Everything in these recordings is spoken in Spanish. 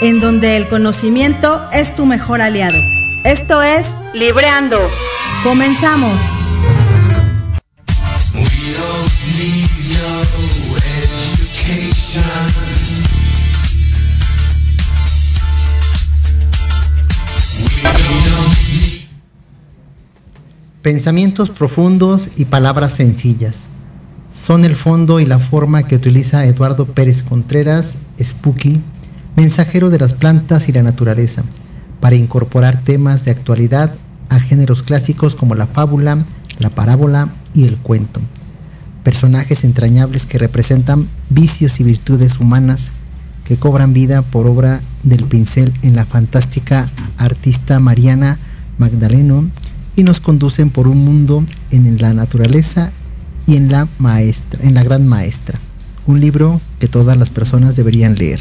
en donde el conocimiento es tu mejor aliado. Esto es Libreando. Comenzamos. Pensamientos profundos y palabras sencillas son el fondo y la forma que utiliza Eduardo Pérez Contreras, Spooky, mensajero de las plantas y la naturaleza, para incorporar temas de actualidad a géneros clásicos como la fábula, la parábola y el cuento. Personajes entrañables que representan vicios y virtudes humanas que cobran vida por obra del pincel en la fantástica artista Mariana Magdaleno y nos conducen por un mundo en la naturaleza y en la maestra, en la gran maestra. Un libro que todas las personas deberían leer.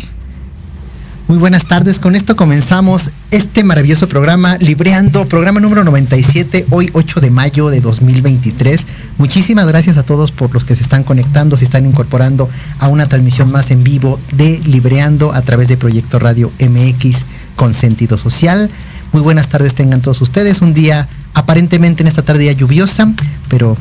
Muy buenas tardes, con esto comenzamos este maravilloso programa Libreando, programa número 97, hoy 8 de mayo de 2023. Muchísimas gracias a todos por los que se están conectando, se están incorporando a una transmisión más en vivo de Libreando a través de Proyecto Radio MX con sentido social. Muy buenas tardes tengan todos ustedes, un día aparentemente en esta tarde lluviosa, pero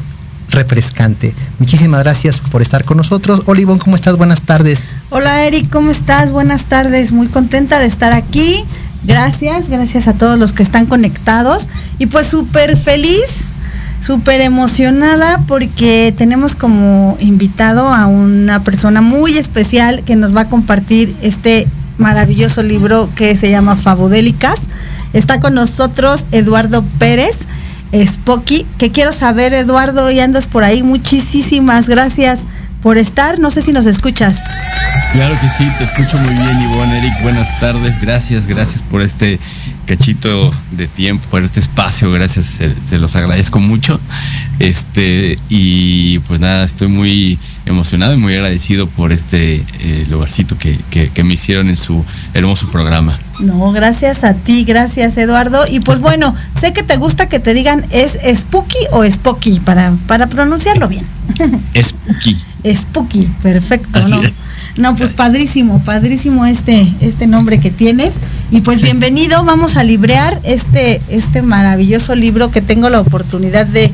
refrescante. Muchísimas gracias por estar con nosotros. Olivón, ¿cómo estás? Buenas tardes. Hola Eric, ¿cómo estás? Buenas tardes. Muy contenta de estar aquí. Gracias, gracias a todos los que están conectados. Y pues súper feliz, Súper emocionada porque tenemos como invitado a una persona muy especial que nos va a compartir este maravilloso libro que se llama Fabodélicas. Está con nosotros Eduardo Pérez, Spocky, que quiero saber, Eduardo, y andas por ahí. Muchísimas gracias por estar. No sé si nos escuchas. Claro que sí, te escucho muy bien, Ivonne, Eric. Buenas tardes, gracias, gracias por este cachito de tiempo, por este espacio, gracias, se, los agradezco mucho. Este, y pues nada, estoy muy emocionado y muy agradecido por este eh, lugarcito que, me hicieron en su hermoso programa. No, gracias a ti, gracias Eduardo. Y pues bueno, sé que te gusta que te digan es Spooky o Spooky para, para pronunciarlo bien. Spooky. Spooky, perfecto, ¿no? No, pues padrísimo, padrísimo este, este nombre que tienes. Y pues bienvenido, vamos a librear este, este maravilloso libro que tengo la oportunidad de,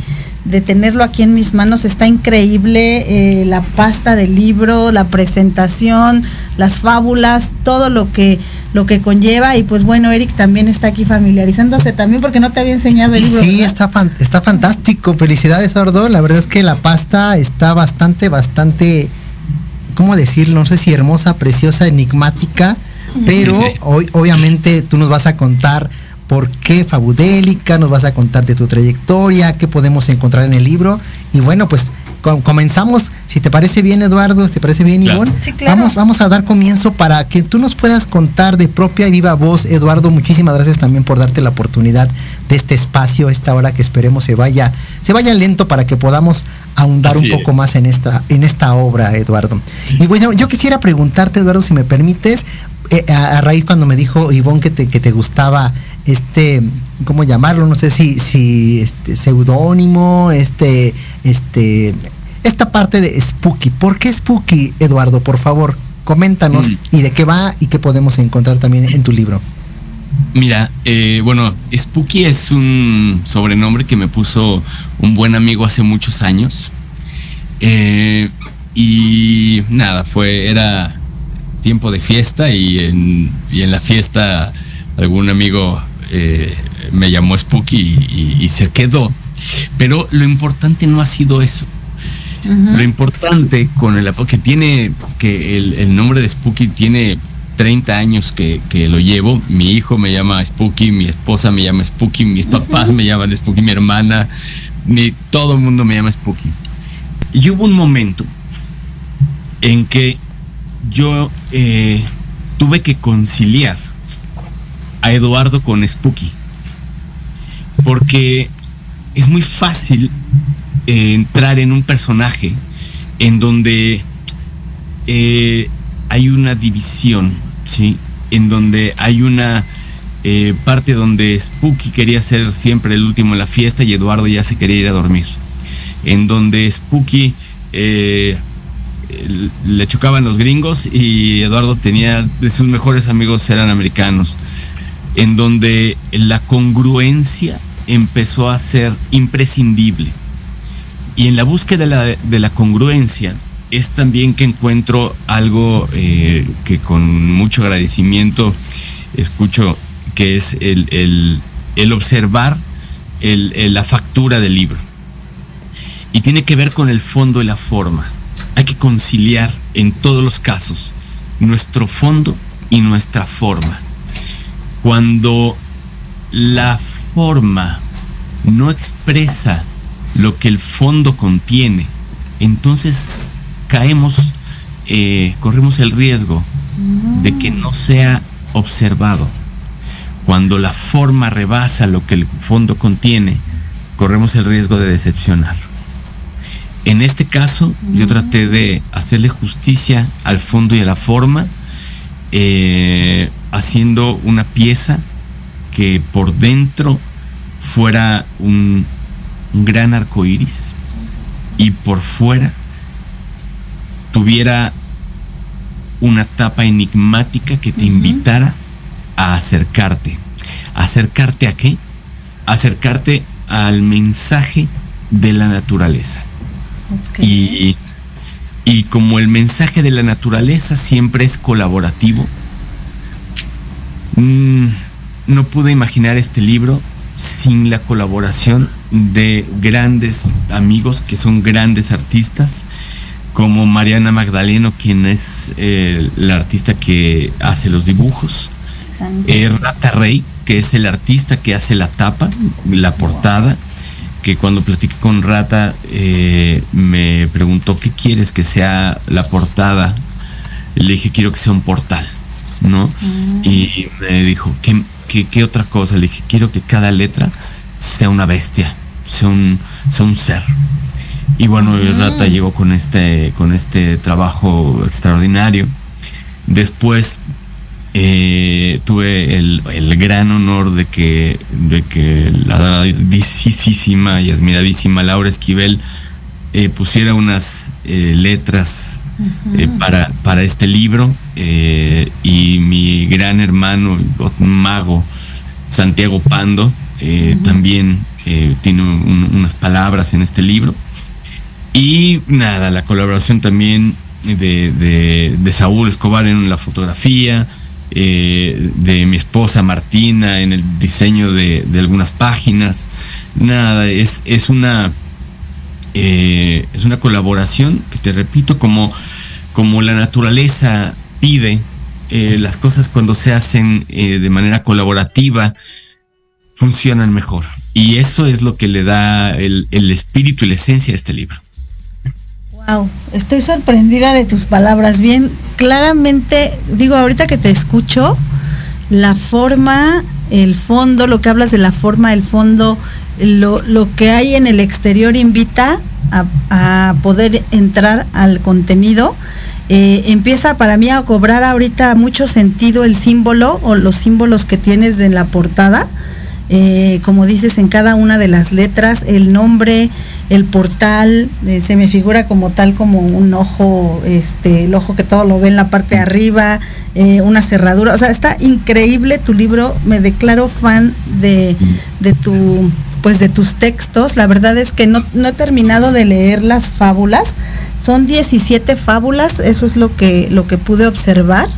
tenerlo aquí en mis manos. Está increíble eh, la pasta del libro, la presentación, las fábulas, todo lo que lo que conlleva y pues bueno, Eric también está aquí familiarizándose también porque no te había enseñado el libro. Sí, está, está fantástico. Felicidades, Ordo. La verdad es que la pasta está bastante, bastante ¿cómo decirlo? No sé si hermosa, preciosa, enigmática, pero hoy obviamente tú nos vas a contar por qué Fabudélica, nos vas a contar de tu trayectoria, qué podemos encontrar en el libro. Y bueno, pues comenzamos, si te parece bien Eduardo, te parece bien Ivonne, vamos, vamos a dar comienzo para que tú nos puedas contar de propia y viva voz, Eduardo, muchísimas gracias también por darte la oportunidad de este espacio, esta hora que esperemos se vaya, se vaya lento para que podamos ahondar un poco más en esta, en esta obra, Eduardo. Y bueno, yo quisiera preguntarte, Eduardo, si me permites, eh, a, raíz cuando me dijo Ivonne que te, que te gustaba este, ¿cómo llamarlo? No sé si, si este seudónimo, este, este, esta parte de Spooky. ¿Por qué Spooky, Eduardo? Por favor, coméntanos mm. y de qué va y qué podemos encontrar también en tu libro. Mira, eh, bueno, Spooky es un sobrenombre que me puso un buen amigo hace muchos años. Eh, y nada, fue, era tiempo de fiesta y en, y en la fiesta algún amigo eh, me llamó Spooky y, se quedó. Pero lo importante no ha sido eso. Lo importante con el que tiene, que el, nombre de Spooky tiene 30 años que, lo llevo. Mi hijo me llama Spooky, mi esposa me llama Spooky, mis papás me llaman Spooky, mi hermana, ni todo el mundo me llama Spooky. Y hubo un momento en que yo eh, tuve que conciliar a Eduardo con Spooky. Porque es muy fácil eh, entrar en un personaje en donde eh, hay una división, ¿sí? En donde hay una eh, parte donde Spooky quería ser siempre el último en la fiesta y Eduardo ya se quería ir a dormir. En donde Spooky le chocaban los gringos y Eduardo tenía de sus mejores amigos eran americanos en donde la congruencia empezó a ser imprescindible. Y en la búsqueda de la, congruencia es también que encuentro algo eh, que con mucho agradecimiento escucho, que es el, observar la factura del libro. Y tiene que ver con el fondo y la forma. Hay que conciliar en todos los casos nuestro fondo y nuestra forma cuando la forma no expresa lo que el fondo contiene, entonces caemos, eh, corremos el riesgo de que no sea observado. Cuando la forma rebasa lo que el fondo contiene, corremos el riesgo de decepcionar. En este caso, yo traté de hacerle justicia al fondo y a la forma, eh, haciendo una pieza que por dentro fuera un, gran arco iris y por fuera tuviera una tapa enigmática que te invitara a acercarte. ¿Acercarte a qué? Acercarte al mensaje de la naturaleza. Y, y como el mensaje de la naturaleza siempre es colaborativo, Mm, no pude imaginar este libro sin la colaboración de grandes amigos que son grandes artistas, como Mariana Magdaleno, quien es eh, la artista que hace los dibujos, eh, Rata Rey, que es el artista que hace la tapa, la portada, que cuando platiqué con Rata eh, me preguntó qué quieres que sea la portada. Le dije, quiero que sea un portal, ¿no? Mm. Y me dijo, ¿qué, qué, otra cosa? Le dije, quiero que cada letra sea una bestia, sea un, sea un ser. Y bueno, Rata mm. llegó con este, con este trabajo extraordinario. Después eh, tuve el, gran honor de que, de que la adoradísima y admiradísima Laura Esquivel eh, pusiera unas eh, letras para, para este libro y mi gran hermano, mago, Santiago Pando, también tiene unas palabras en este libro. Y nada, la colaboración también de, de Saúl Escobar en la fotografía, eh, de mi esposa Martina en el diseño de, algunas páginas. Nada, es, es una eh, es una colaboración que te repito, como, como la naturaleza pide, eh, las cosas cuando se hacen de manera colaborativa funcionan mejor. Y eso es lo que le da el, el espíritu y la esencia a este libro. Wow, estoy sorprendida de tus palabras. Bien, claramente, digo, ahorita que te escucho, la forma, el fondo, lo que hablas de la forma, el fondo, lo, que hay en el exterior invita a, poder entrar al contenido. Eh, empieza para mí a cobrar ahorita mucho sentido el símbolo o los símbolos que tienes en la portada. Eh, como dices, en cada una de las letras, el nombre, el portal eh, se me figura como tal como un ojo, este, el ojo que todo lo ve en la parte de arriba, una cerradura, o sea, está increíble tu libro, me declaro fan de, de tu pues de tus textos, la verdad es que no, he terminado de leer las fábulas, son 17 fábulas, eso es lo que, lo que pude observar,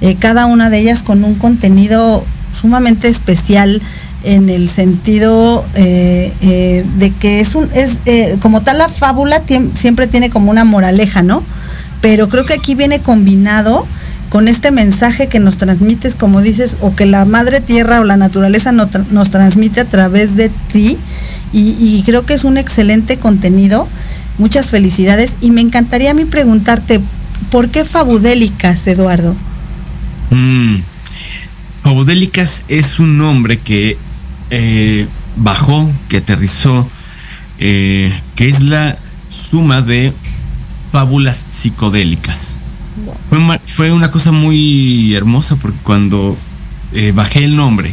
eh, cada una de ellas con un contenido sumamente especial, en el sentido eh, eh, de que es un es como tal la fábula siempre tiene como una moraleja no pero creo que aquí viene combinado con este mensaje que nos transmites como dices o que la madre tierra o la naturaleza nos transmite a través de ti y, creo que es un excelente contenido muchas felicidades y me encantaría a mí preguntarte por qué fabudélicas Eduardo mm. Fabudélicas es un nombre que eh, bajó, que aterrizó, eh, que es la suma de fábulas psicodélicas. Fue una, cosa muy hermosa porque cuando eh, bajé el nombre,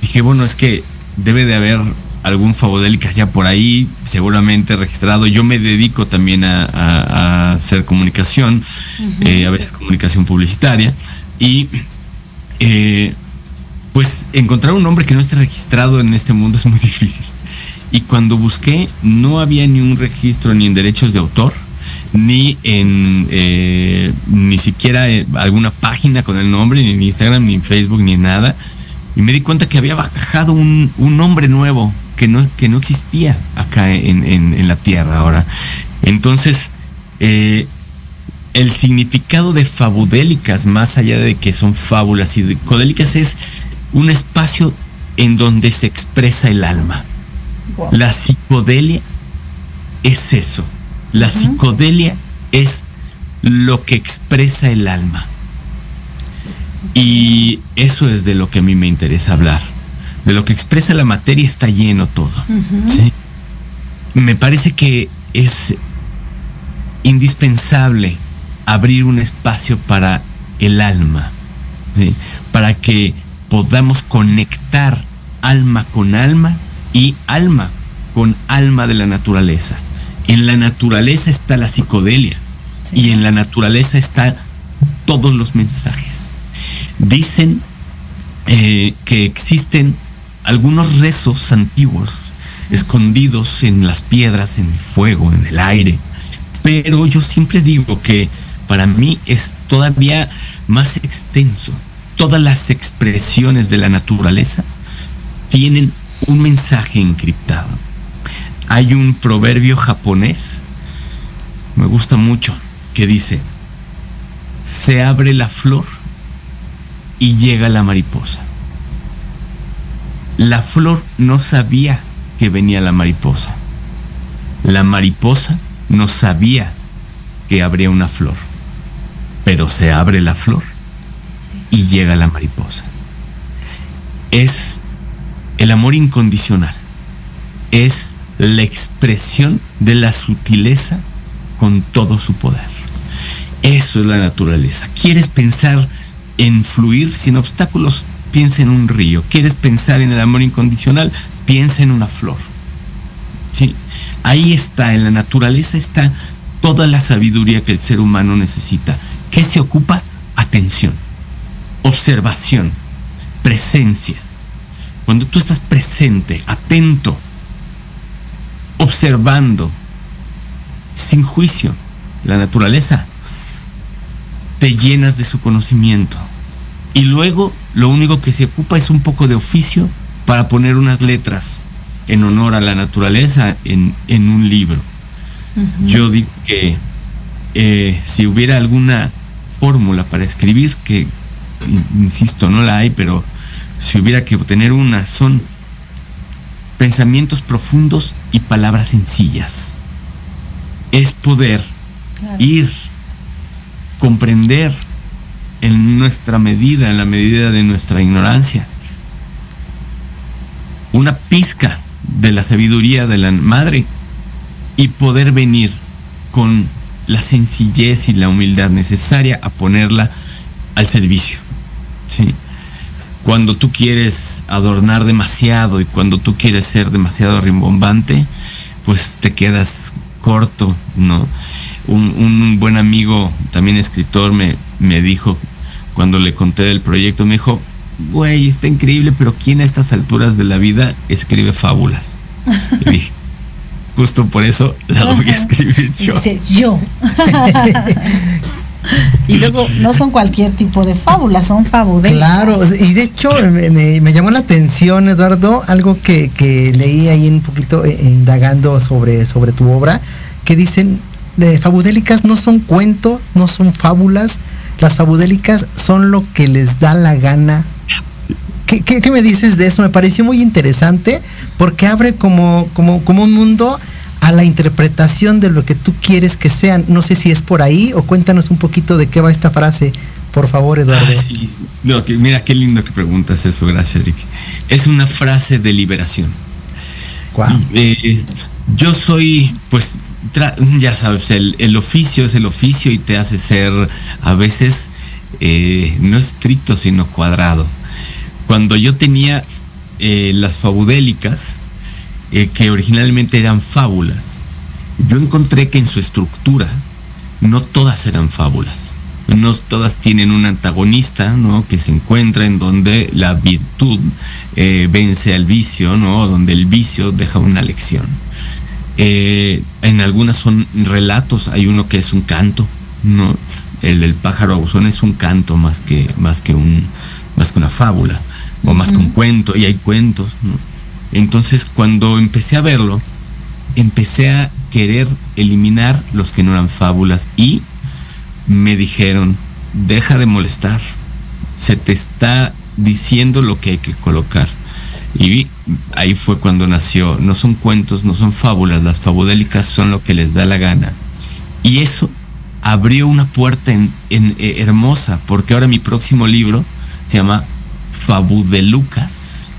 dije, bueno, es que debe de haber algún fabudélicas ya por ahí, seguramente registrado. Yo me dedico también a, hacer comunicación, a ver comunicación publicitaria. Y pues encontrar un nombre que no esté registrado en este mundo es muy difícil. Y cuando busqué, no había ni un registro ni en derechos de autor, ni en eh, ni siquiera eh, alguna página con el nombre, ni en Instagram, ni en Facebook, ni en nada. Y me di cuenta que había bajado un, nombre nuevo que no, que no existía acá en, la Tierra ahora. Entonces, eh, el significado de fabudélicas, más allá de que son fábulas y codélicas, es un espacio en donde se expresa el alma. La psicodelia es eso. La psicodelia es lo que expresa el alma. Y eso es de lo que a mí me interesa hablar. De lo que expresa la materia está lleno todo. Me parece que es indispensable abrir un espacio para el alma, para que podamos conectar alma con alma y alma con alma de la naturaleza. En la naturaleza está la psicodelia y en la naturaleza están todos los mensajes. Dicen eh, que existen algunos rezos antiguos escondidos en las piedras, en el fuego, en el aire, pero yo siempre digo que para mí es todavía más extenso todas las expresiones de la naturaleza tienen un mensaje encriptado. Hay un proverbio japonés, me gusta mucho, que dice, se abre la flor y llega la mariposa. La flor no sabía que venía la mariposa. La mariposa no sabía que habría una flor. Pero se abre la flor y llega la mariposa. Es el amor incondicional. Es la expresión de la sutileza con todo su poder. Eso es la naturaleza. ¿Quieres pensar en fluir sin obstáculos? Piensa en un río. ¿Quieres pensar en el amor incondicional? Piensa en una flor. ¿Sí? Ahí está, en la naturaleza está toda la sabiduría que el ser humano necesita. ¿Qué se ocupa? Atención, observación, presencia. Cuando tú estás presente, atento, observando, sin juicio, la naturaleza, te llenas de su conocimiento. Y luego lo único que se ocupa es un poco de oficio para poner unas letras en honor a la naturaleza en, un libro. Yo digo que eh, si hubiera alguna fórmula para escribir, que insisto, no la hay, pero si hubiera que obtener una, son pensamientos profundos y palabras sencillas. Es poder ir, comprender en nuestra medida, en la medida de nuestra ignorancia, una pizca de la sabiduría de la madre y poder venir con la sencillez y la humildad necesaria a ponerla al servicio. ¿sí? Cuando tú quieres adornar demasiado y cuando tú quieres ser demasiado rimbombante, pues te quedas corto, ¿no? Un, buen amigo, también escritor, me, me dijo, cuando le conté del proyecto, me dijo, güey, está increíble, pero ¿quién a estas alturas de la vida escribe fábulas? Y dije, justo por eso la voy a escribir yo. Dices yo. y luego no son cualquier tipo de fábulas, son fabulas. Claro, y de hecho me, llamó la atención, Eduardo, algo que, leí ahí un poquito eh, indagando sobre, sobre tu obra, que dicen, eh, fabudélicas no son cuentos, no son fábulas, las fabudélicas son lo que les da la gana. ¿Qué, qué, me dices de eso? Me pareció muy interesante porque abre como, como, como un mundo a la interpretación de lo que tú quieres que sean. No sé si es por ahí o cuéntanos un poquito de qué va esta frase, por favor, Eduardo. Ah, mira, qué lindo que preguntas eso, gracias, Rick. Es una frase de liberación. Eh, yo soy, pues, ya sabes, el, oficio es el oficio y te hace ser a veces eh, no estricto, sino cuadrado. Cuando yo tenía eh, las fabudélicas, eh, que originalmente eran fábulas, yo encontré que en su estructura no todas eran fábulas. No todas tienen un antagonista, ¿no? Que se encuentra en donde la virtud vence al vicio, ¿no? Donde el vicio deja una lección. Eh, en algunas son relatos, hay uno que es un canto, ¿no? El del pájaro abusón es un canto más que, más que, un, más que una fábula, o más que un cuento, y hay cuentos, ¿no? Entonces cuando empecé a verlo, empecé a querer eliminar los que no eran fábulas y me dijeron, deja de molestar, se te está diciendo lo que hay que colocar. Y ahí fue cuando nació, no son cuentos, no son fábulas, las fabudélicas son lo que les da la gana. Y eso abrió una puerta en, eh, hermosa, porque ahora mi próximo libro se llama Fabudelucas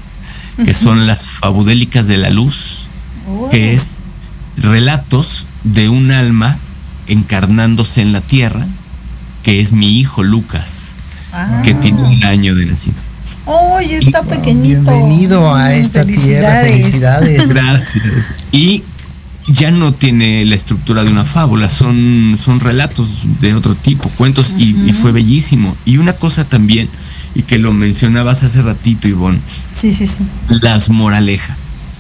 que son las fabudélicas de la luz, que es relatos de un alma encarnándose en la tierra, que es mi hijo Lucas, que ah. tiene un año de nacido. ¡Ay, está pequeñito! Bienvenido a esta tierra, felicidades. Gracias. Y ya no tiene la estructura de una fábula, son, son relatos de otro tipo, cuentos, y, y, fue bellísimo. Y una cosa también y que lo mencionabas hace ratito, Ivonne. Sí, sí, sí. Las moralejas.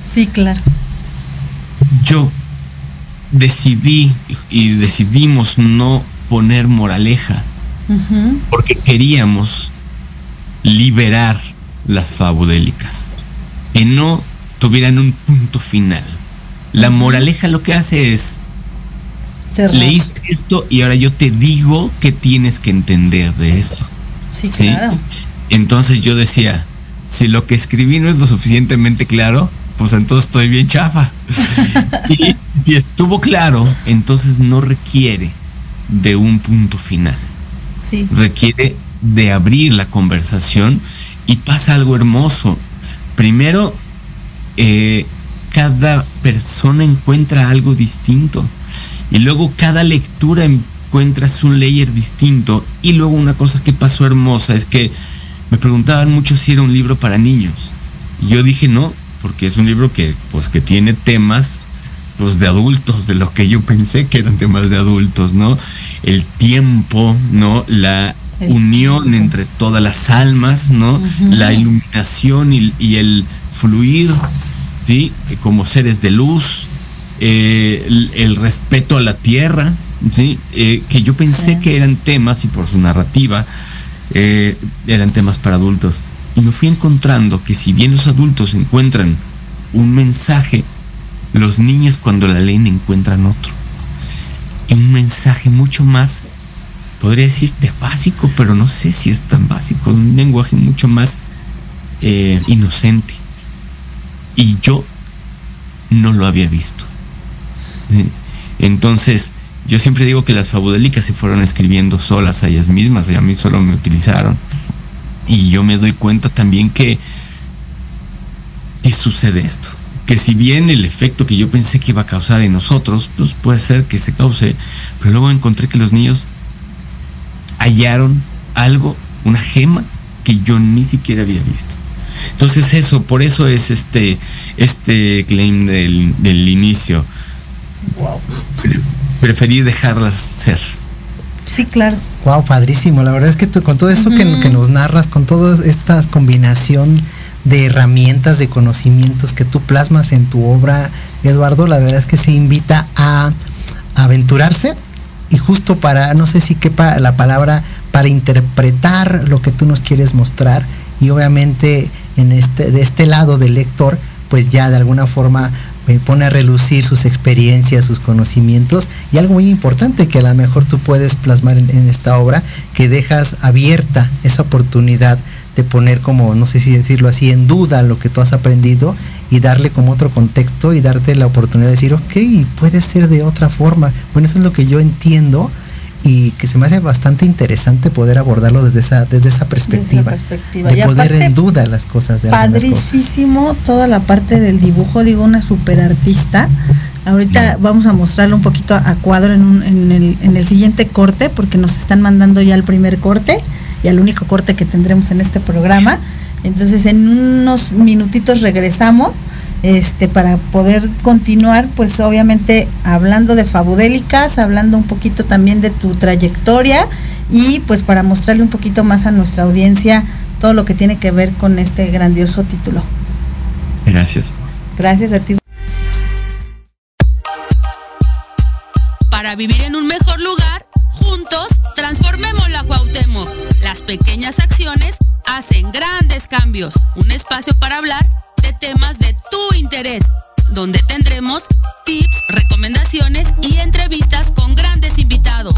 Sí, claro. Yo decidí y decidimos no poner moraleja porque queríamos liberar las fabudélicas. Que no tuvieran un punto final. La moraleja lo que hace es, leíste esto y ahora yo te digo que tienes que entender de esto. Sí, claro. Entonces yo decía, si lo que escribí no es lo suficientemente claro, pues entonces estoy bien chafa. y si estuvo claro, entonces no requiere de un punto final. Sí. Requiere de abrir la conversación y pasa algo hermoso. Primero, eh, cada persona encuentra algo distinto y luego cada lectura encuentras un layer distinto y luego una cosa que pasó hermosa es que me preguntaban mucho si era un libro para niños. Y yo dije no, porque es un libro que, pues, que tiene temas pues, de adultos, de lo que yo pensé que eran temas de adultos, ¿no? El tiempo, ¿no? La unión entre todas las almas, ¿no? La iluminación y, el fluir, ¿sí? Como seres de luz, eh, el, respeto a la tierra, ¿sí? Eh, que yo pensé que eran temas y por su narrativa, eh, eran temas para adultos. Y me fui encontrando que si bien los adultos encuentran un mensaje, los niños cuando la leen encuentran otro. Y un mensaje mucho más, podría decirte básico, pero no sé si es tan básico, un lenguaje mucho más eh, inocente. Y yo no lo había visto. Entonces, yo siempre digo que las fabulélicas se fueron escribiendo solas a ellas mismas y a mí solo me utilizaron. Y yo me doy cuenta también que, y sucede esto. Que si bien el efecto que yo pensé que iba a causar en nosotros, pues puede ser que se cause, pero luego encontré que los niños hallaron algo, una gema que yo ni siquiera había visto. Entonces eso, por eso es este, este claim del, del inicio. Wow preferí dejarlas ser. Sí, claro. Wow, padrísimo. La verdad es que con todo eso que, nos narras, con toda esta combinación de herramientas, de conocimientos que tú plasmas en tu obra, Eduardo, la verdad es que se invita a, aventurarse justo para, no sé si quepa la palabra, para interpretar lo que tú nos quieres mostrar y obviamente en este, de este lado del lector, pues ya de alguna forma pone a relucir sus experiencias, sus conocimientos y algo muy importante que a lo mejor tú puedes plasmar en, esta obra, que dejas abierta esa oportunidad de poner como, no sé si decirlo así, en duda lo que tú has aprendido y darle como otro contexto y darte la oportunidad de decir, ok, puede ser de otra forma. Bueno, eso es lo que yo entiendo y que se me hace bastante interesante poder abordarlo desde esa desde esa perspectiva, de poner en duda las cosas de padricísimo toda la parte del dibujo digo una super artista ahorita vamos a mostrarlo un poquito a, cuadro en, en, el, en el siguiente corte porque nos están mandando ya el primer corte y al único corte que tendremos en este programa entonces en unos minutitos regresamos este, para poder continuar, pues obviamente hablando de Fabudélicas, hablando un poquito también de tu trayectoria y pues para mostrarle un poquito más a nuestra audiencia todo lo que tiene que ver con este grandioso título. Gracias. Gracias a ti. Para vivir en un mejor lugar, juntos transformemos la Cuauhtémoc. Pequeñas acciones hacen grandes cambios. Un espacio para hablar de temas de tu interés, donde tendremos tips, recomendaciones y entrevistas con grandes invitados.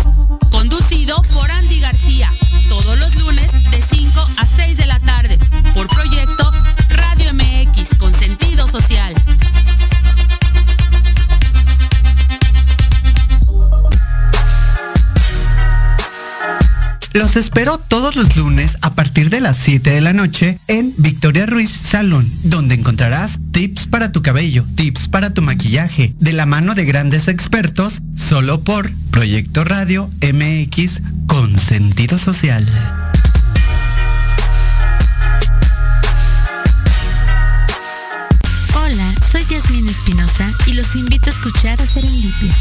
Conducido por Andy García, todos los lunes de 5 a 6 de la tarde, por proyecto Radio MX con sentido social. Los espero todos los lunes a partir de las 7 de la noche en Victoria Ruiz Salón, donde encontrarás tips para tu cabello, tips para tu maquillaje, de la mano de grandes expertos, solo por Proyecto Radio MX con sentido social. Hola, soy Yasmin Espinosa y los invito a escuchar a Serendipia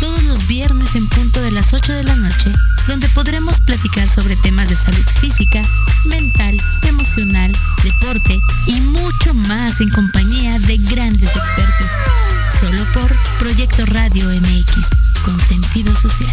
todos los viernes en punto de las 8 de la noche, donde podremos platicar sobre temas de salud física, mental, emocional, deporte y mucho más en compañía de grandes expertos. Solo por Proyecto Radio MX, con sentido social.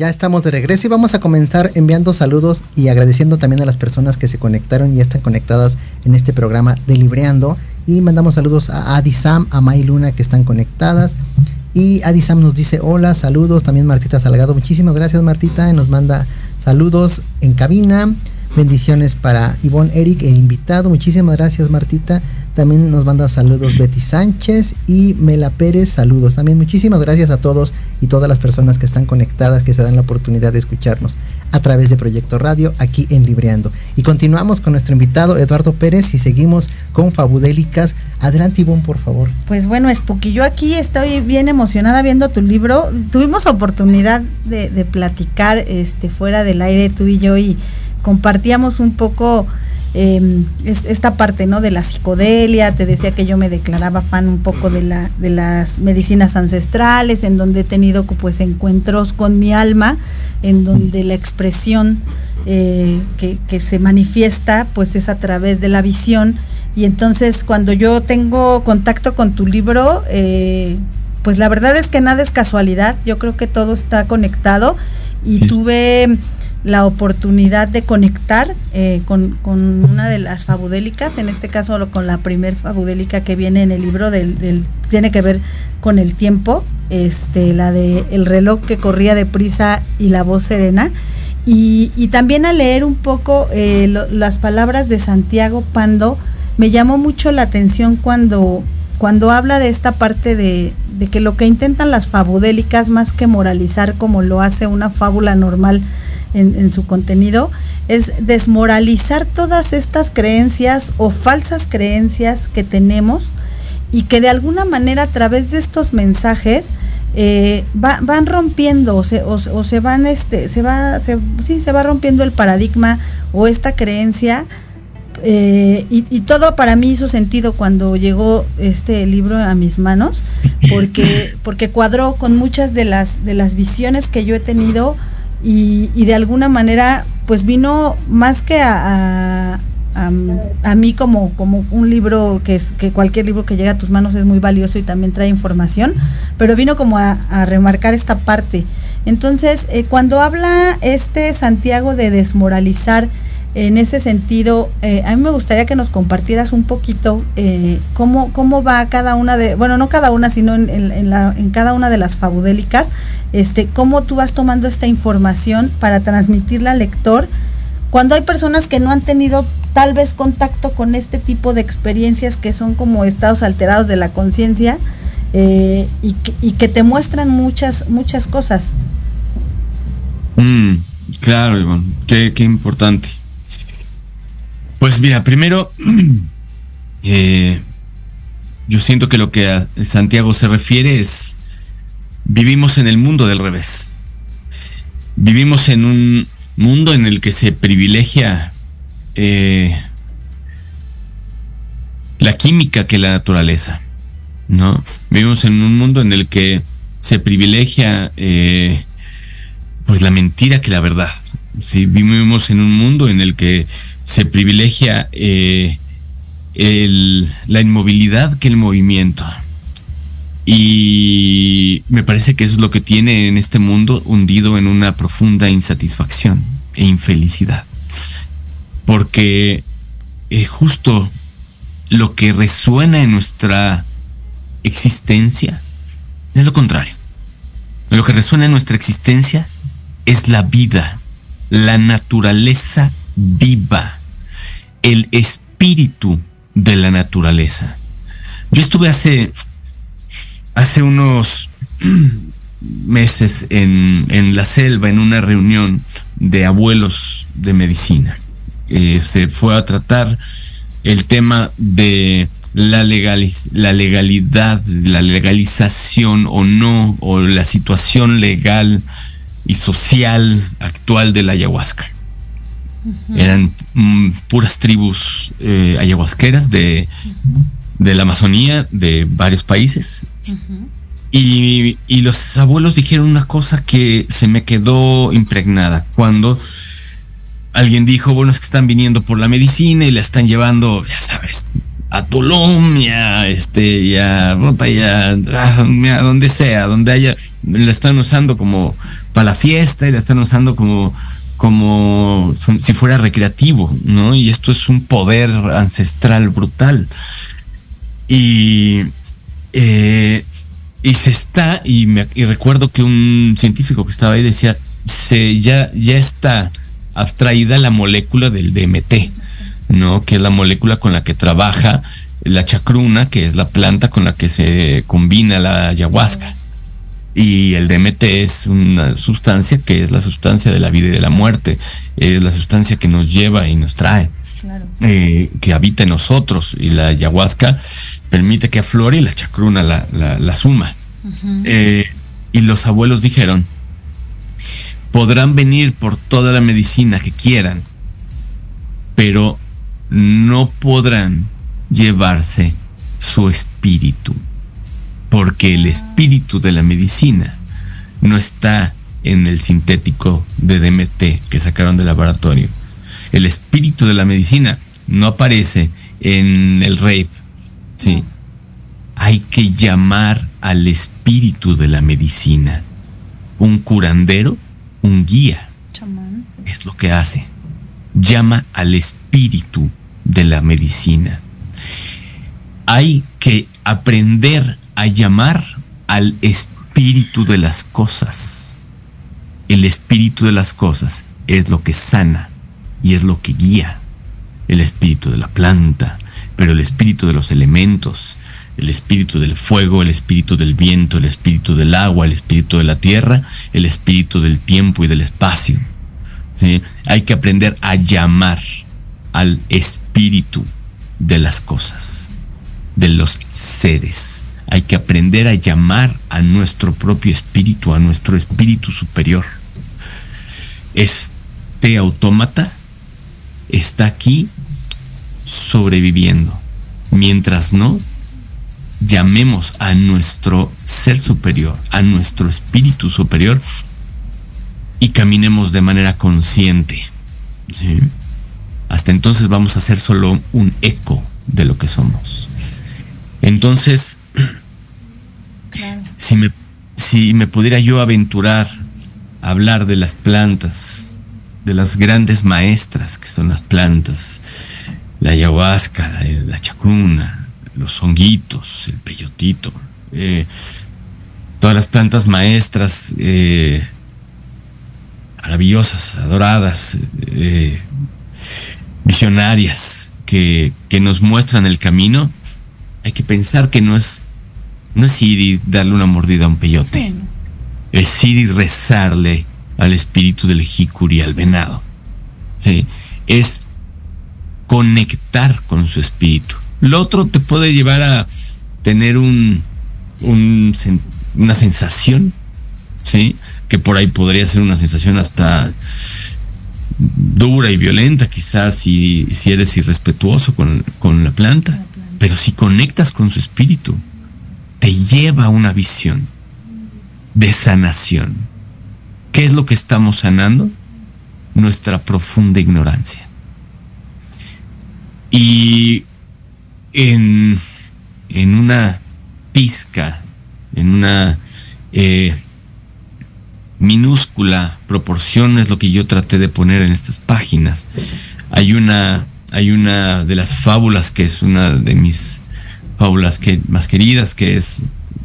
Ya estamos de regreso y vamos a comenzar enviando saludos y agradeciendo también a las personas que se conectaron y están conectadas en este programa de Libreando. Y mandamos saludos a Adi Sam, a May Luna que están conectadas. Y Adi Sam nos dice hola, saludos. También Martita Salgado, muchísimas gracias Martita. Nos manda saludos en cabina. Bendiciones para Ivonne Eric, el invitado. Muchísimas gracias Martita. También nos manda saludos Betty Sánchez y Mela Pérez. Saludos. También muchísimas gracias a todos y todas las personas que están conectadas, que se dan la oportunidad de escucharnos a través de Proyecto Radio aquí en Libreando. Y continuamos con nuestro invitado Eduardo Pérez y seguimos con Fabudélicas. Adelante Ivonne, por favor. Pues bueno, Spooky, yo aquí estoy bien emocionada viendo tu libro. Tuvimos oportunidad de, de platicar este, fuera del aire tú y yo y compartíamos un poco eh, esta parte no de la psicodelia te decía que yo me declaraba fan un poco de la de las medicinas ancestrales en donde he tenido pues encuentros con mi alma en donde la expresión eh, que, que, se manifiesta pues es a través de la visión. Y entonces cuando yo tengo contacto con tu libro eh, pues la verdad es que nada es casualidad. Yo creo que todo está conectado. Y tuve la oportunidad de conectar eh, con, con, una de las fabudélicas, en este caso con la primer fabudélica que viene en el libro, del, del, tiene que ver con el tiempo, este, la de el reloj que corría deprisa y la voz serena. Y, y también al leer un poco eh, lo, las palabras de Santiago Pando, me llamó mucho la atención cuando, cuando habla de esta parte de, de que lo que intentan las fabudélicas, más que moralizar como lo hace una fábula normal, en, su contenido es desmoralizar todas estas creencias o falsas creencias que tenemos y que de alguna manera a través de estos mensajes eh, va, van rompiendo o se, o, o se van este se va se, sí, se va rompiendo el paradigma o esta creencia eh, y, y, todo para mí hizo sentido cuando llegó este libro a mis manos porque porque cuadró con muchas de las de las visiones que yo he tenido y, y, de alguna manera pues vino más que a, a, a, a, mí como, como un libro que es que cualquier libro que llega a tus manos es muy valioso y también trae información, pero vino como a, remarcar esta parte. Entonces, eh, cuando habla este Santiago de desmoralizar, en ese sentido, eh, a mí me gustaría que nos compartieras un poquito eh, cómo, cómo va cada una de, bueno, no cada una, sino en, en, la, en cada una de las fabudélicas, este, cómo tú vas tomando esta información para transmitirla al lector cuando hay personas que no han tenido tal vez contacto con este tipo de experiencias que son como estados alterados de la conciencia eh, y, que, te muestran muchas, muchas cosas. Mm, claro, Ivonne, qué, qué importante. Pues mira, primero, eh, yo siento que lo que a Santiago se refiere es, vivimos en el mundo del revés. Vivimos en un mundo en el que se privilegia eh, la química que la naturaleza, ¿no? Vivimos en un mundo en el que se privilegia eh, pues la mentira que la verdad. ¿sí? Vivimos en un mundo en el que se privilegia eh, el, la inmovilidad que el movimiento. Y me parece que eso es lo que tiene en este mundo hundido en una profunda insatisfacción e infelicidad. Porque eh, justo lo que resuena en nuestra existencia es lo contrario. Lo que resuena en nuestra existencia es la vida, la naturaleza viva, el espíritu de la naturaleza. Yo estuve hace, hace unos meses en, en la selva en una reunión de abuelos de medicina. Eh, se fue a tratar el tema de la, la legalidad, la legalización o no, o la situación legal y social actual de la ayahuasca. Eran mm, puras tribus eh, ayahuasqueras de, de, la Amazonía, de varios países. y, y, los abuelos dijeron una cosa que se me quedó impregnada. Cuando alguien dijo, bueno, es que están viniendo por la medicina y la están llevando, ya sabes, a Tulum, ya, este, ya, ya, a donde sea, donde haya, la están usando como para la fiesta y la están usando como, como si fuera recreativo, ¿no? Y esto es un poder ancestral brutal. Y, eh, y se está, y, me, y recuerdo que un científico que estaba ahí decía, se, ya, ya está abstraída la molécula del DMT, ¿no? Que es la molécula con la que trabaja la chacruna, que es la planta con la que se combina la ayahuasca. Y el DMT es una sustancia que es la sustancia de la vida y de la muerte, es la sustancia que nos lleva y nos trae, eh, que habita en nosotros. Y la ayahuasca permite que aflore y la chacruna la, suma. Eh, y los abuelos dijeron, podrán venir por toda la medicina que quieran, pero no podrán llevarse su espíritu, porque el espíritu de la medicina no está en el sintético de DMT que sacaron del laboratorio. El espíritu de la medicina no aparece en el rape. Sí. Hay que llamar al espíritu de la medicina. Un curandero un guía. Es lo que hace. Llama al espíritu de la medicina. Hay que aprender a llamar al espíritu de las cosas. El espíritu de las cosas es lo que sana y es lo que guía. El espíritu de la planta, pero el espíritu de los elementos, el espíritu del fuego, el espíritu del viento, el espíritu del agua, el espíritu de la tierra, el espíritu del tiempo y del espacio. Hay que aprender a llamar al espíritu de las cosas, de los seres. Hay que aprender a llamar a nuestro propio espíritu, a nuestro espíritu superior. Este autómata está aquí sobreviviendo. Mientras no, llamemos a nuestro ser superior, a nuestro espíritu superior y caminemos de manera consciente. Hasta entonces vamos a ser solo un eco de lo que somos. Entonces, si, me, si me pudiera yo aventurar a hablar de las plantas, de las grandes maestras que son las plantas, la ayahuasca, la chacruna, los honguitos, el peyotito, eh, todas las plantas maestras eh, maravillosas, adoradas, eh, visionarias que, nos muestran el camino, hay que pensar que no es, no es ir y darle una mordida a un peyote, es ir y rezarle al espíritu del jicuri, al venado. Es conectar con su espíritu. Lo otro te puede llevar a tener un, una sensación, ¿sí? Que por ahí podría ser una sensación hasta dura y violenta, quizás si, si eres irrespetuoso con, con la planta. Pero si conectas con su espíritu, te lleva a una visión de sanación. ¿Qué es lo que estamos sanando? Nuestra profunda ignorancia. Y en, en una pizca, en una eh, minúscula proporción es lo que yo traté de poner en estas páginas. Hay una, hay una de las fábulas que es una de mis fábulas que, más queridas, que es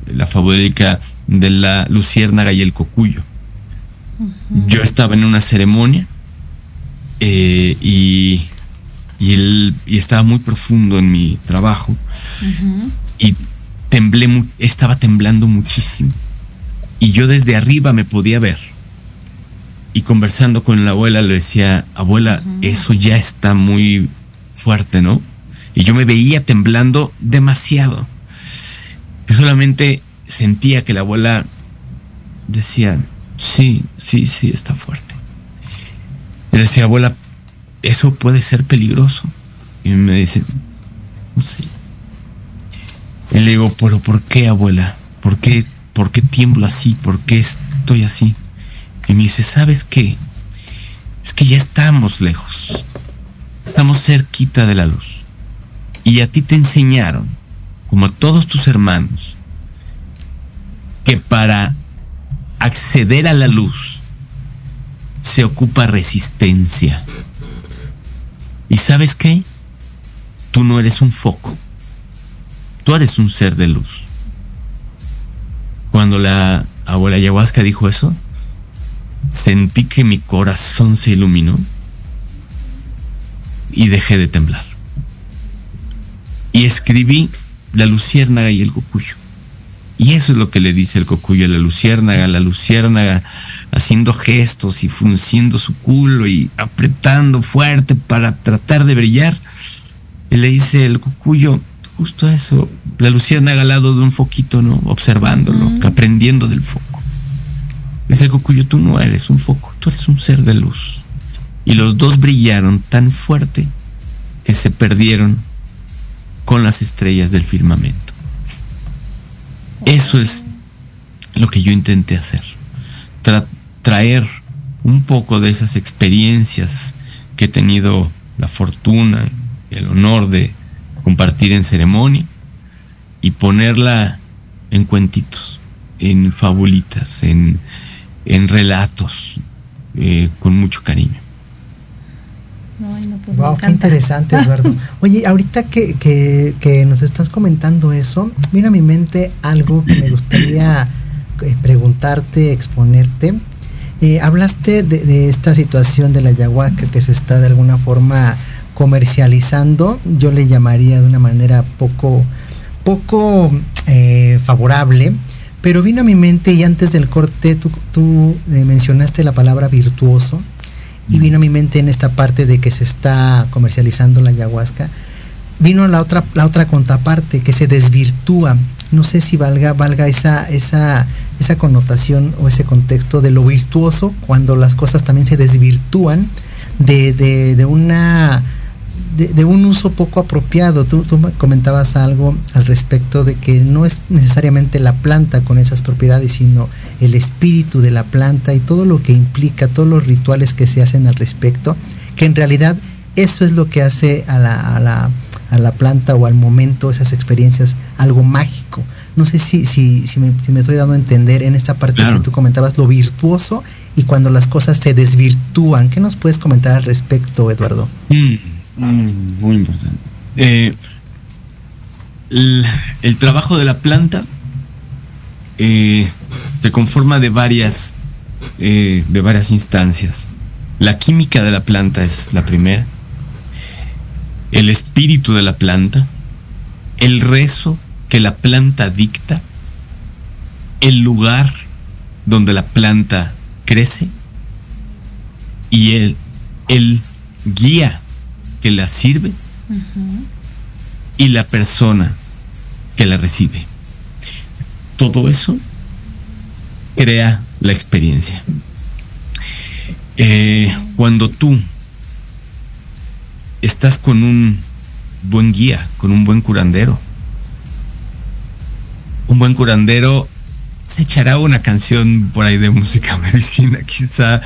la fabúlica de la luciérnaga y el cocuyo. Yo estaba en una ceremonia eh, y y, y estaba muy profundo en mi trabajo. Y temblé, estaba temblando muchísimo. Y yo desde arriba me podía ver. Y conversando con la abuela le decía, abuela, eso ya está muy fuerte, ¿no? Y yo me veía temblando demasiado. Yo solamente sentía que la abuela decía, sí, sí, sí, está fuerte. Y decía, abuela, eso puede ser peligroso. Y me dice, no sé. Y le digo, pero ¿por qué, abuela? ¿Por qué, ¿Por qué tiemblo así? ¿Por qué estoy así? Y me dice, ¿sabes qué? Es que ya estamos lejos. Estamos cerquita de la luz. Y a ti te enseñaron, como a todos tus hermanos, que para acceder a la luz se ocupa resistencia. ¿Y sabes qué? Tú no eres un foco. Tú eres un ser de luz. Cuando la abuela ayahuasca dijo eso, sentí que mi corazón se iluminó y dejé de temblar. Y escribí la luciérnaga y el cocuyo. Y eso es lo que le dice el cocuyo a la luciérnaga, la luciérnaga haciendo gestos y frunciendo su culo y apretando fuerte para tratar de brillar. Y le dice el cocuyo, justo eso, la luciérnaga al lado de un foquito, ¿no? Observándolo, aprendiendo del foco. Dice el cocuyo, tú no eres un foco, tú eres un ser de luz. Y los dos brillaron tan fuerte que se perdieron con las estrellas del firmamento. Eso es lo que yo intenté hacer. traer un poco de esas experiencias que he tenido la fortuna el honor de compartir en ceremonia y ponerla en cuentitos, en fabulitas, en, relatos, eh, con mucho cariño. Wow, qué interesante, Eduardo. Oye, ahorita que, que, nos estás comentando eso, viene a mi mente algo que me gustaría eh, preguntarte, exponerte. Eh, hablaste de, de, esta situación de la ayahuasca que se está de alguna forma comercializando, yo le llamaría de una manera poco, poco eh, favorable, pero vino a mi mente y antes del corte tú, eh, mencionaste la palabra virtuoso y vino a mi mente en esta parte de que se está comercializando la ayahuasca, vino la otra, la otra contraparte que se desvirtúa. No sé si valga, valga esa, esa, esa connotación o ese contexto de lo virtuoso cuando las cosas también se desvirtúan de, de una de, un uso poco apropiado. Tú, tú, comentabas algo al respecto de que no es necesariamente la planta con esas propiedades, sino el espíritu de la planta y todo lo que implica, todos los rituales que se hacen al respecto, que en realidad eso es lo que hace a la, a la, a la planta o al momento esas experiencias algo mágico. No sé si, si, si, me, estoy dando a entender en esta parte que tú comentabas, lo virtuoso y cuando las cosas se desvirtúan. ¿Qué nos puedes comentar al respecto, Eduardo? Mm. Mm, muy importante. Eh, el, trabajo de la planta eh, se conforma de varias, eh, de varias instancias. La química de la planta es la primera. El espíritu de la planta. El rezo que la planta dicta. El lugar donde la planta crece. Y el, el guía que la sirve y la persona que la recibe. Todo eso crea la experiencia. Eh, cuando tú estás con un buen guía, con un buen curandero, un buen curandero se echará una canción por ahí de música medicina, quizá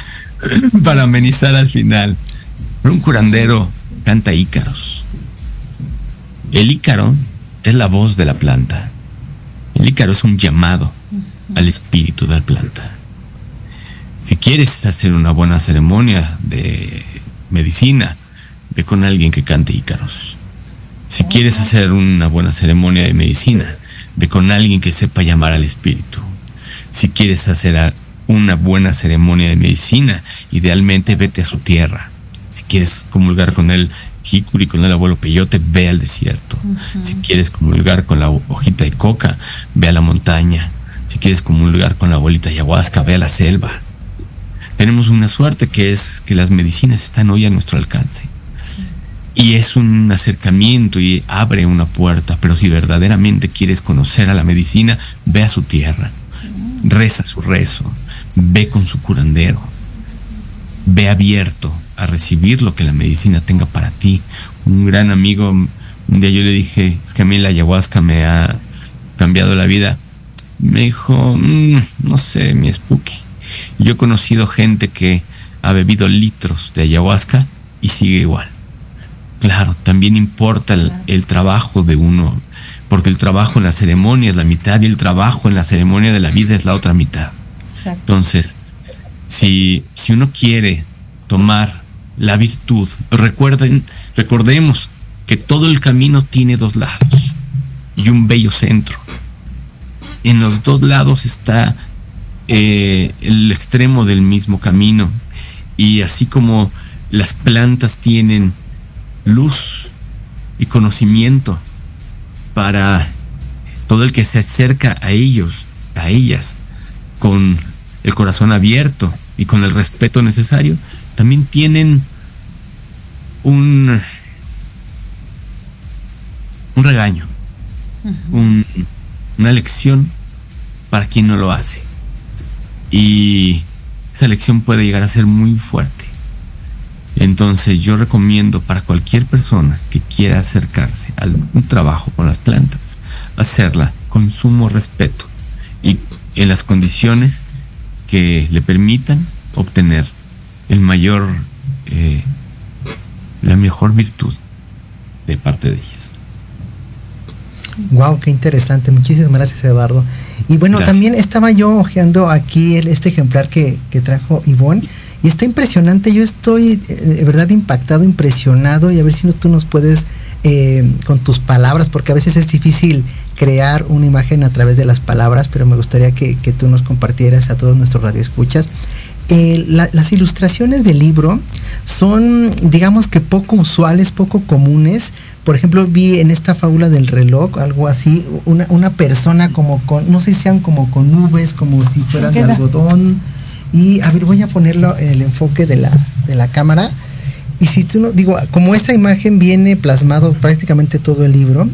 para amenizar al final. Pero un curandero canta Ícaros. El Ícaro es la voz de la planta. El Ícaro es un llamado al espíritu de la planta. Si quieres hacer una buena ceremonia de medicina, ve con alguien que cante Ícaros. Si quieres hacer una buena ceremonia de medicina, ve con alguien que sepa llamar al espíritu. Si quieres hacer una buena ceremonia de medicina, idealmente vete a su tierra si quieres comulgar con él, jicuri con el abuelo peyote, ve al desierto. Si quieres comulgar con la hojita de coca, ve a la montaña. Si quieres comulgar con la abuelita ayahuasca, ve a la selva. Tenemos una suerte que es que las medicinas están hoy a nuestro alcance. Y es un acercamiento y abre una puerta, pero si verdaderamente quieres conocer a la medicina, ve a su tierra, reza su rezo, ve con su curandero, ve abierto a recibir lo que la medicina tenga para ti. Un gran amigo, un día yo le dije, es que a mí la ayahuasca me ha cambiado la vida. Me dijo, mm, no sé, mi spooky. Yo he conocido gente que ha bebido litros de ayahuasca y sigue igual. Claro, también importa el, trabajo de uno, porque el trabajo en la ceremonia es la mitad y el trabajo en la ceremonia de la vida es la otra mitad. Entonces, si, si uno quiere tomar la virtud, recuerden, recordemos que todo el camino tiene dos lados y un bello centro. En los dos lados está eh, el extremo del mismo camino y así como las plantas tienen luz y conocimiento para todo el que se acerca a ellos, a ellas, con el corazón abierto y con el respeto necesario, también tienen un, un regaño, una lección para quien no lo hace. Y esa lección puede llegar a ser muy fuerte. Entonces yo recomiendo para cualquier persona que quiera acercarse a un trabajo con las plantas, hacerla con sumo respeto y en las condiciones que le permitan obtener el mayor, eh, la mejor virtud de parte de ellas. Wow, qué interesante. Muchísimas gracias, Eduardo. Y bueno, también estaba yo hojeando aquí este ejemplar que, que trajo Ivonne y está impresionante, yo estoy eh, de verdad impactado, impresionado y a ver si no, tú nos puedes eh, con tus palabras, porque a veces es difícil crear una imagen a través de las palabras, pero me gustaría que, tú nos compartieras a todos nuestros radioescuchas. Eh, las ilustraciones del libro son, digamos que poco usuales, poco comunes. Por ejemplo, vi en esta fábula del reloj, algo así, una, una persona como con, no sé si sean como con nubes, como si fueran de algodón y a ver, voy a ponerlo en el enfoque de la, de la cámara. Y si tú no, digo, como esa imagen viene plasmado prácticamente todo el libro,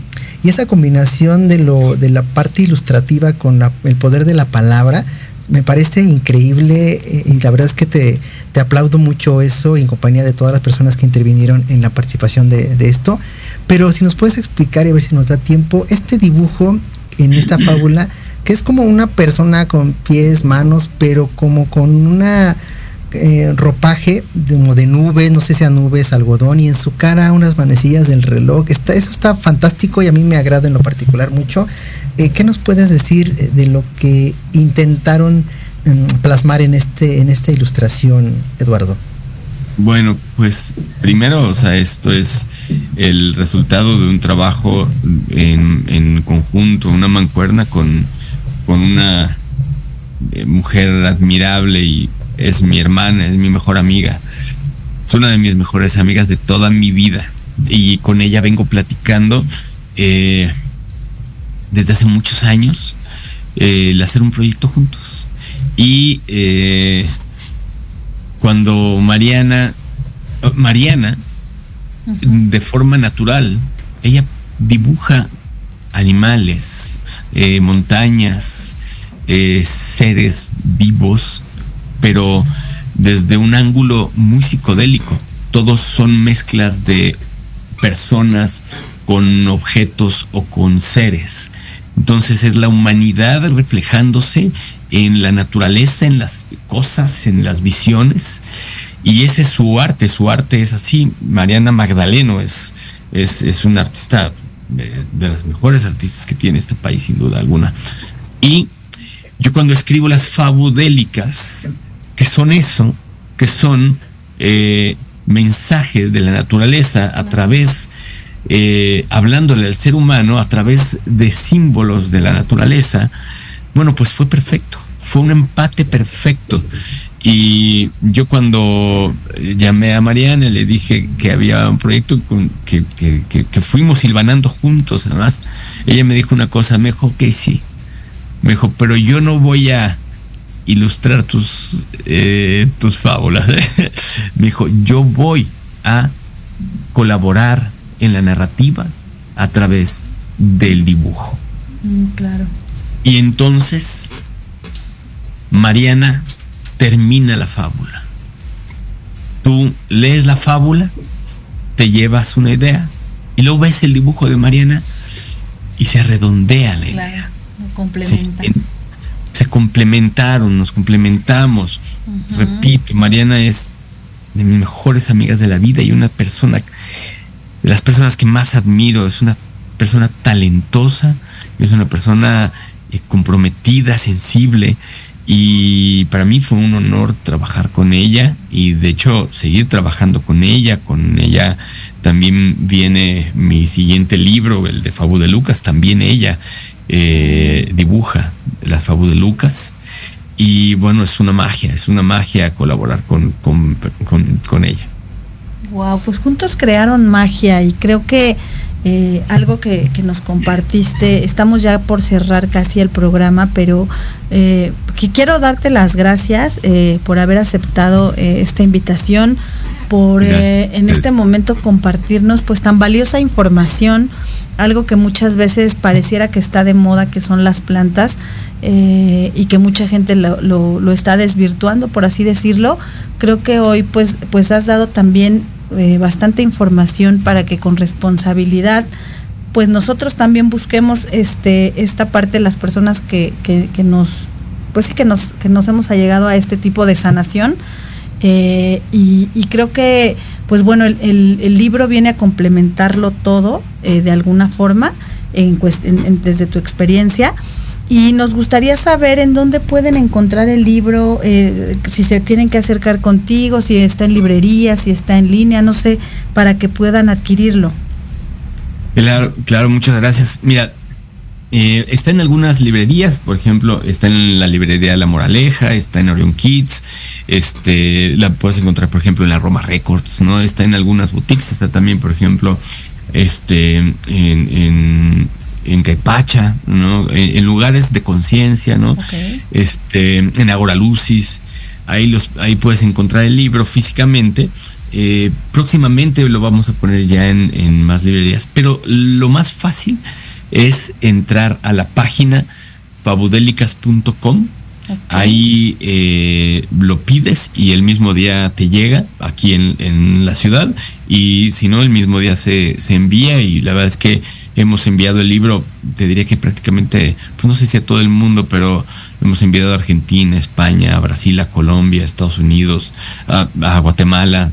y esa combinación de, lo, de la parte ilustrativa con el poder de la palabra, me parece increíble eh, y la verdad es que te, te, aplaudo mucho eso en compañía de todas las personas que intervinieron en la participación de, de, esto. Pero si nos puedes explicar y a ver si nos da tiempo, este dibujo en esta fábula que es como una persona con pies, manos, pero como con una eh, ropaje como de nubes, no sé si a nubes, algodón, y en su cara unas manecillas del reloj. Está, eso está fantástico y a mí me agrada en lo particular mucho. Eh, ¿Qué nos puedes decir eh, de lo que intentaron em, plasmar en, este, en esta ilustración, Eduardo? Bueno, pues primero, o sea, esto es el resultado de un trabajo en, en conjunto, una mancuerna con con una mujer admirable y es mi hermana, es mi mejor amiga. Es una de mis mejores amigas de toda mi vida. Y con ella vengo platicando eh, desde hace muchos años eh, el hacer un proyecto juntos. Y cuando Mariana, Mariana, de forma natural, ella dibuja animales, eh, montañas, eh, seres vivos, pero desde un ángulo muy psicodélico. Todos son mezclas de personas con objetos o con seres. Entonces es la humanidad reflejándose en la naturaleza, en las cosas, en las visiones. Y ese es su arte, su arte es así. Mariana Magdaleno es, es, es una artista de, las mejores artistas que tiene este país, sin duda alguna. Y yo cuando escribo las fabudélicas, que son eso, que son eh, mensajes de la naturaleza a través, eh, hablándole al ser humano a través de símbolos de la naturaleza, bueno, pues fue perfecto, fue un empate perfecto. Y yo cuando llamé a Mariana le dije que había un proyecto que, que, fuimos silvanando juntos, además, ella me dijo una cosa, me dijo, que sí, me dijo, pero yo no voy a ilustrar tus, eh, tus fábulas. me dijo, yo voy a colaborar en la narrativa a través del dibujo. Mm, claro. Y entonces Mariana termina la fábula. Tú lees la fábula, te llevas una idea y luego ves el dibujo de Mariana y se redondea la idea. complementa. Se, complementaron, nos complementamos. Repito, Mariana es de mis mejores amigas de la vida y una persona, de las personas que más admiro, es una persona talentosa, es una persona eh, comprometida, sensible y para mí fue un honor trabajar con ella y de hecho seguir trabajando con ella. Con ella también viene mi siguiente libro, el de Fabu de Lucas. También ella eh, dibuja las Fabu de Lucas. Y bueno, es una magia, es una magia colaborar con, con, con ella. Wow, pues juntos crearon magia y creo que eh, algo que, nos compartiste. Estamos ya por cerrar casi el programa, pero eh, quiero darte las gracias eh, por haber aceptado esta invitación, por en este momento compartirnos pues tan valiosa información, algo que muchas veces pareciera que está de moda, que son las plantas. y que mucha gente lo, lo, está desvirtuando, por así decirlo. Creo que hoy pues, pues has dado también eh, bastante información para que con responsabilidad pues nosotros también busquemos este esta parte las personas que, nos pues sí que nos que nos hemos allegado a este tipo de sanación eh, y, creo que pues bueno el, libro viene a complementarlo todo eh, de alguna forma en, desde tu experiencia y nos gustaría saber en dónde pueden encontrar el libro, eh, si se tienen que acercar contigo, si está en librería, si está en línea, no sé, para que puedan adquirirlo. Claro, claro, muchas gracias. Mira, eh, está en algunas librerías, por ejemplo, está en la librería La Moraleja, está en Orion Kids, este, la puedes encontrar, por ejemplo, en la Roma Records, ¿no? Está en algunas boutiques, está también, por ejemplo, este, en en Caipacha, ¿no? en, lugares de conciencia, ¿no? Este, en Agora Lucis, ahí, los, ahí puedes encontrar el libro físicamente. Eh, próximamente lo vamos a poner ya en, más librerías, pero lo más fácil es entrar a la página fabudelicas.com. Ahí eh, lo pides y el mismo día te llega aquí en, en, la ciudad. Y si no, el mismo día se, se envía. Y la verdad es que hemos enviado el libro, te diría que prácticamente, pues no sé si a todo el mundo, pero hemos enviado a Argentina, España, a Brasil, a Colombia, a Estados Unidos, a, Guatemala,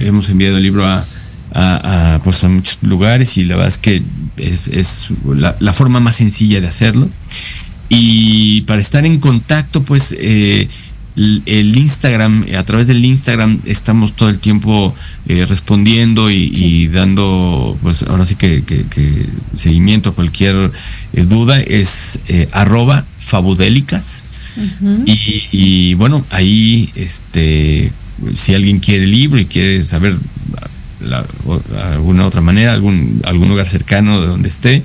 hemos enviado el libro a, pues a muchos lugares y la verdad es que es, la, forma más sencilla de hacerlo. Y para estar en contacto, pues eh, el Instagram, a través del Instagram estamos todo el tiempo eh, respondiendo y, dando, pues ahora sí que, seguimiento a cualquier eh, duda, es eh, arroba fabudélicas. y, bueno, ahí, este, si alguien quiere el libro y quiere saber la, alguna otra manera, algún, algún lugar cercano de donde esté,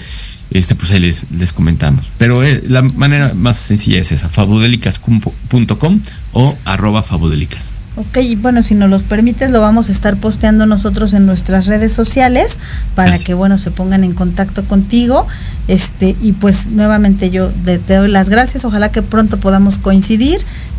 este, pues ahí les, les comentamos. Pero eh, la manera más sencilla es esa, fabudelicas.com o arroba fabudelicas. Ok, y bueno, si nos los permites, lo vamos a estar posteando nosotros en nuestras redes sociales para que, bueno, se pongan en contacto contigo. Este, y pues nuevamente yo te, doy las gracias. Ojalá que pronto podamos coincidir.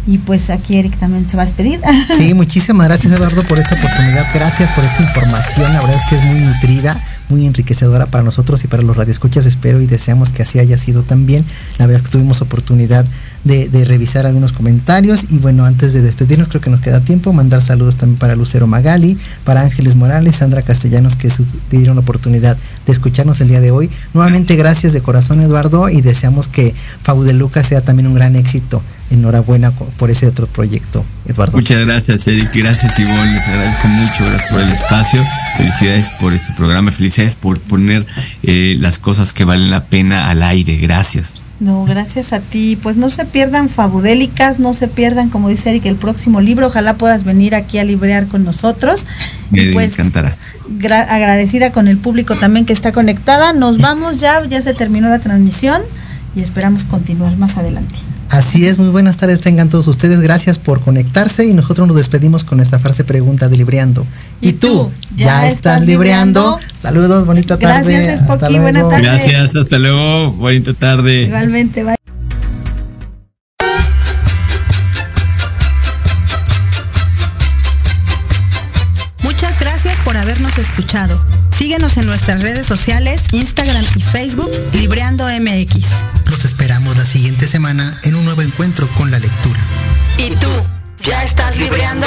Y pues aquí Eric también se va a despedir. Sí, muchísimas gracias Eduardo por esta oportunidad. Gracias por esta información. La verdad es que es muy nutrida muy enriquecedora para nosotros y para los radioescuchas. Espero y deseamos que así haya sido también. La verdad es que tuvimos oportunidad de, revisar algunos comentarios y bueno, antes de despedirnos creo que nos queda tiempo, mandar saludos también para Lucero Magali, para Ángeles Morales, Sandra Castellanos que dieron oportunidad de escucharnos el día de hoy. Nuevamente gracias de corazón Eduardo y deseamos que Fabu de Lucas sea también un gran éxito enhorabuena por ese otro proyecto, Eduardo. Muchas gracias, Eric. Gracias, Ivonne. Les agradezco mucho por el espacio. Felicidades por este programa. Felicidades por poner eh, las cosas que valen la pena al aire. Gracias. No, gracias a ti. Pues no se pierdan Fabudélicas, no se pierdan, como dice Eric, el próximo libro. Ojalá puedas venir aquí a librear con nosotros. Me y pues, encantará. agradecida con el público también que está conectada. Nos vamos ya, ya se terminó la transmisión y esperamos continuar más adelante. Así es, muy buenas tardes tengan todos ustedes, gracias por conectarse y nosotros nos despedimos con esta frase pregunta de Libreando. ¿Y, tú? ¿Ya, estás libreando? Saludos, bonita tarde. Gracias, Spocky, buena tarde. Gracias, hasta luego, bonita tarde. Igualmente, bye. Muchas gracias por habernos escuchado. Síguenos en nuestras redes sociales, Instagram y Facebook, Libreando MX. Los esperamos la siguiente semana en un nuevo encuentro con la lectura. ¿Y tú? ¿Ya estás libreando?